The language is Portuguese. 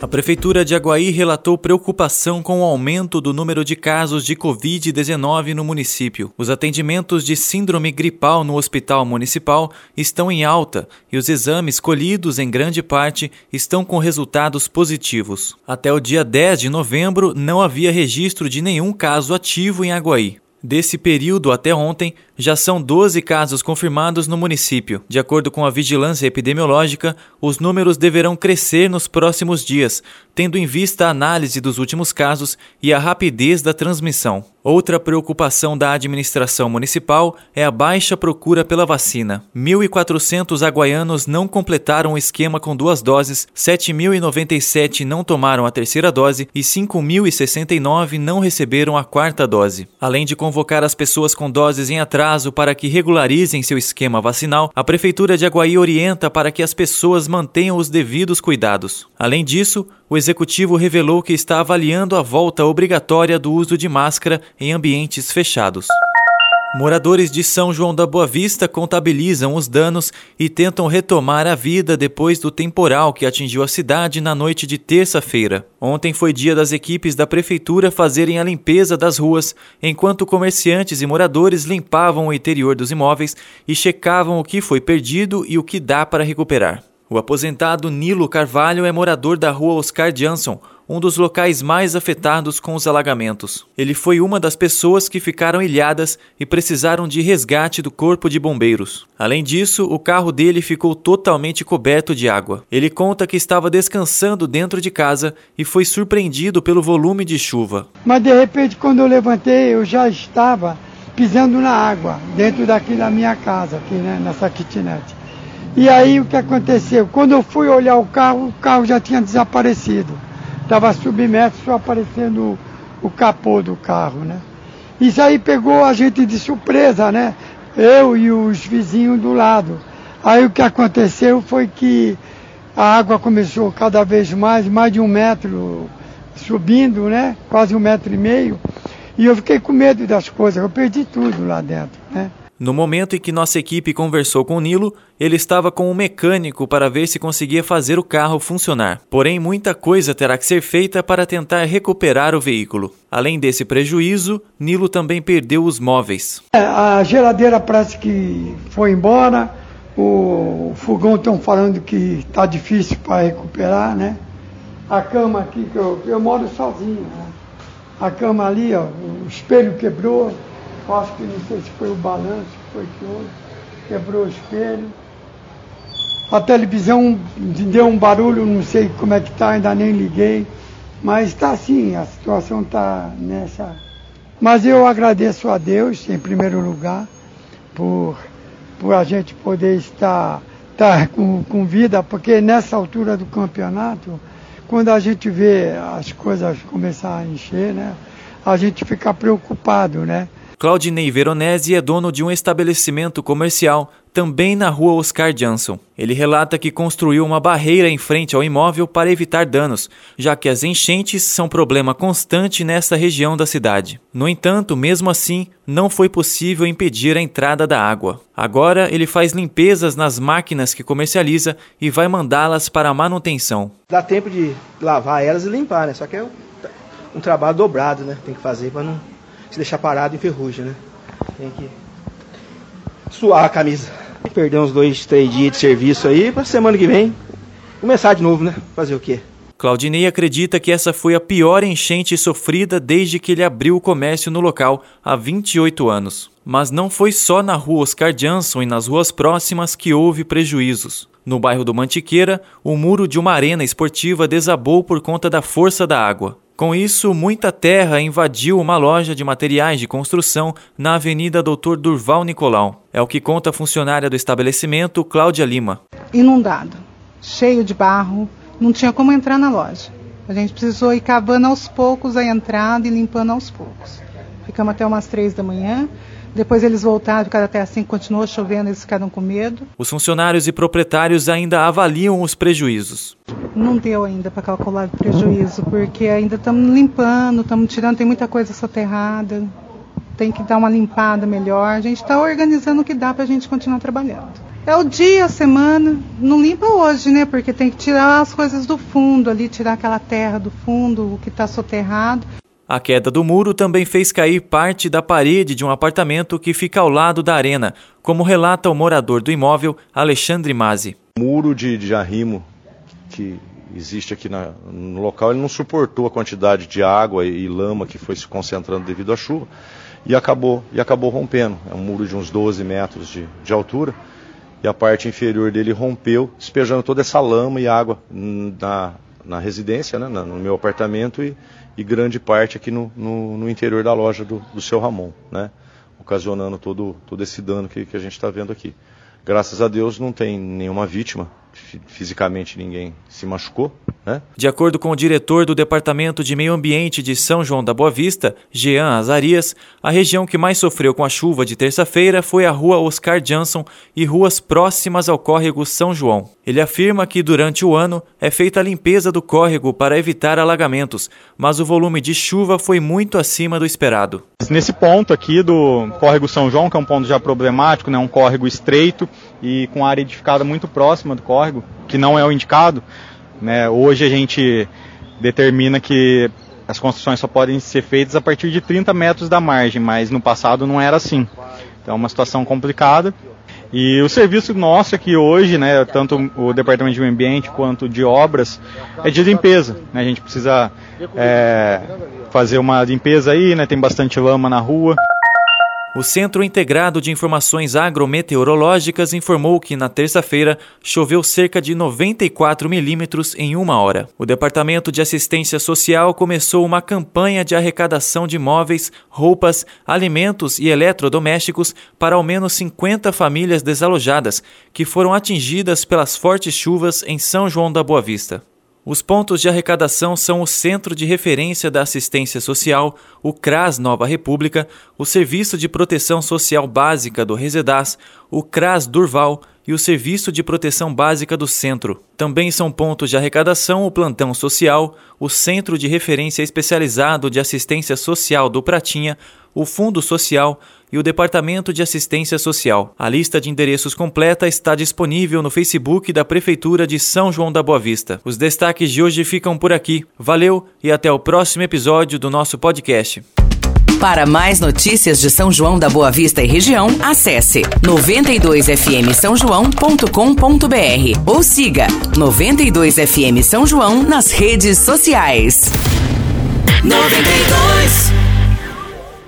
a Prefeitura de Aguaí relatou preocupação com o aumento do número de casos de Covid-19 no município. Os atendimentos de síndrome gripal no hospital municipal estão em alta e os exames colhidos em grande parte estão com resultados positivos. Até o dia 10 de novembro, não havia registro de nenhum caso ativo em Aguaí. Desse período até ontem, já são 12 casos confirmados no município. De acordo com a vigilância epidemiológica, os números deverão crescer nos próximos dias, tendo em vista a análise dos últimos casos e a rapidez da transmissão. Outra preocupação da administração municipal é a baixa procura pela vacina. 1.400 aguaianos não completaram o esquema com duas doses, 7.097 não tomaram a terceira dose e 5.069 não receberam a quarta dose. Além de convocar as pessoas com doses em atraso para que regularizem seu esquema vacinal, a Prefeitura de Aguaí orienta para que as pessoas mantenham os devidos cuidados. Além disso, o executivo revelou que está avaliando a volta obrigatória do uso de máscara em ambientes fechados. Moradores de São João da Boa Vista contabilizam os danos e tentam retomar a vida depois do temporal que atingiu a cidade na noite de terça-feira. Ontem foi dia das equipes da prefeitura fazerem a limpeza das ruas, enquanto comerciantes e moradores limpavam o interior dos imóveis e checavam o que foi perdido e o que dá para recuperar. O aposentado Nilo Carvalho é morador da rua Oscar Jansson, um dos locais mais afetados com os alagamentos. Ele foi uma das pessoas que ficaram ilhadas e precisaram de resgate do corpo de bombeiros. Além disso, o carro dele ficou totalmente coberto de água. Ele conta que estava descansando dentro de casa e foi surpreendido pelo volume de chuva. Mas de repente, quando eu levantei, eu já estava pisando na água dentro daqui da minha casa, aqui, né, nessa kitnet. E aí o que aconteceu? Quando eu fui olhar o carro, o carro já tinha desaparecido. Estava submerso, só aparecendo o, o capô do carro, né? Isso aí pegou a gente de surpresa, né? Eu e os vizinhos do lado. Aí o que aconteceu foi que a água começou cada vez mais, mais de um metro subindo, né? Quase um metro e meio. E eu fiquei com medo das coisas, eu perdi tudo lá dentro, né? No momento em que nossa equipe conversou com Nilo, ele estava com um mecânico para ver se conseguia fazer o carro funcionar. Porém, muita coisa terá que ser feita para tentar recuperar o veículo. Além desse prejuízo, Nilo também perdeu os móveis. É, a geladeira parece que foi embora, o fogão estão falando que está difícil para recuperar, né? A cama aqui, que eu, eu moro sozinho, né? A cama ali, ó, o espelho quebrou, acho que não sei se foi o balanço, foi que houve, quebrou o espelho. A televisão deu um barulho, não sei como é que está, ainda nem liguei. Mas está assim, a situação está nessa. Mas eu agradeço a Deus, em primeiro lugar, por, por a gente poder estar, estar com, com vida, porque nessa altura do campeonato, quando a gente vê as coisas começar a encher, né, a gente fica preocupado, né? Claudinei Veronese é dono de um estabelecimento comercial também na rua Oscar Johnson. Ele relata que construiu uma barreira em frente ao imóvel para evitar danos, já que as enchentes são problema constante nesta região da cidade. No entanto, mesmo assim, não foi possível impedir a entrada da água. Agora, ele faz limpezas nas máquinas que comercializa e vai mandá-las para manutenção. Dá tempo de lavar elas e limpar, né? Só que é um trabalho dobrado, né? Tem que fazer para não se deixar parado enferruja, né? Tem que suar a camisa. Perder uns dois, três dias de serviço aí, para semana que vem começar de novo, né? Fazer o quê? Claudinei acredita que essa foi a pior enchente sofrida desde que ele abriu o comércio no local há 28 anos. Mas não foi só na rua Oscar Jansson e nas ruas próximas que houve prejuízos. No bairro do Mantiqueira, o muro de uma arena esportiva desabou por conta da força da água. Com isso, muita terra invadiu uma loja de materiais de construção na Avenida Doutor Durval Nicolau. É o que conta a funcionária do estabelecimento, Cláudia Lima. Inundado, cheio de barro, não tinha como entrar na loja. A gente precisou ir cavando aos poucos a entrada e limpando aos poucos. ficamos até umas três da manhã. Depois eles voltaram, ficaram até assim, continuou chovendo, eles ficaram com medo. Os funcionários e proprietários ainda avaliam os prejuízos. Não deu ainda para calcular o prejuízo, porque ainda estamos limpando, estamos tirando, tem muita coisa soterrada, tem que dar uma limpada melhor. A gente está organizando o que dá para a gente continuar trabalhando. É o dia, a semana. Não limpa hoje, né? Porque tem que tirar as coisas do fundo ali, tirar aquela terra do fundo, o que está soterrado. A queda do muro também fez cair parte da parede de um apartamento que fica ao lado da arena, como relata o morador do imóvel, Alexandre Mazzi. O muro de, de arrimo que existe aqui na, no local, ele não suportou a quantidade de água e lama que foi se concentrando devido à chuva e acabou, e acabou rompendo. É um muro de uns 12 metros de, de altura e a parte inferior dele rompeu, despejando toda essa lama e água na, na residência, né, no meu apartamento e, e grande parte aqui no, no, no interior da loja do, do seu Ramon, né, ocasionando todo, todo esse dano que, que a gente está vendo aqui. Graças a Deus não tem nenhuma vítima, fisicamente ninguém se machucou. Né? De acordo com o diretor do Departamento de Meio Ambiente de São João da Boa Vista, Jean Azarias, a região que mais sofreu com a chuva de terça-feira foi a rua Oscar Johnson e ruas próximas ao córrego São João. Ele afirma que durante o ano é feita a limpeza do córrego para evitar alagamentos, mas o volume de chuva foi muito acima do esperado. Nesse ponto aqui do córrego São João, que é um ponto já problemático, né, um córrego estreito e com área edificada muito próxima do córrego, que não é o indicado, né? Hoje a gente determina que as construções só podem ser feitas a partir de 30 metros da margem, mas no passado não era assim. Então é uma situação complicada. E o serviço nosso aqui hoje, né, tanto o Departamento de Meio Ambiente quanto de obras, é de limpeza. Né? A gente precisa é, fazer uma limpeza aí, né, tem bastante lama na rua. O Centro Integrado de Informações Agrometeorológicas informou que na terça-feira choveu cerca de 94 milímetros em uma hora. O Departamento de Assistência Social começou uma campanha de arrecadação de móveis, roupas, alimentos e eletrodomésticos para ao menos 50 famílias desalojadas que foram atingidas pelas fortes chuvas em São João da Boa Vista. Os pontos de arrecadação são o Centro de Referência da Assistência Social, o CRAS Nova República, o Serviço de Proteção Social Básica do Resedaz, o CRAS Durval e o Serviço de Proteção Básica do Centro. Também são pontos de arrecadação o Plantão Social, o Centro de Referência Especializado de Assistência Social do Pratinha, o Fundo Social e o Departamento de Assistência Social. A lista de endereços completa está disponível no Facebook da Prefeitura de São João da Boa Vista. Os destaques de hoje ficam por aqui. Valeu e até o próximo episódio do nosso podcast. Para mais notícias de São João da Boa Vista e região, acesse 92fm São João.com.br ou siga 92fm São João nas redes sociais. 92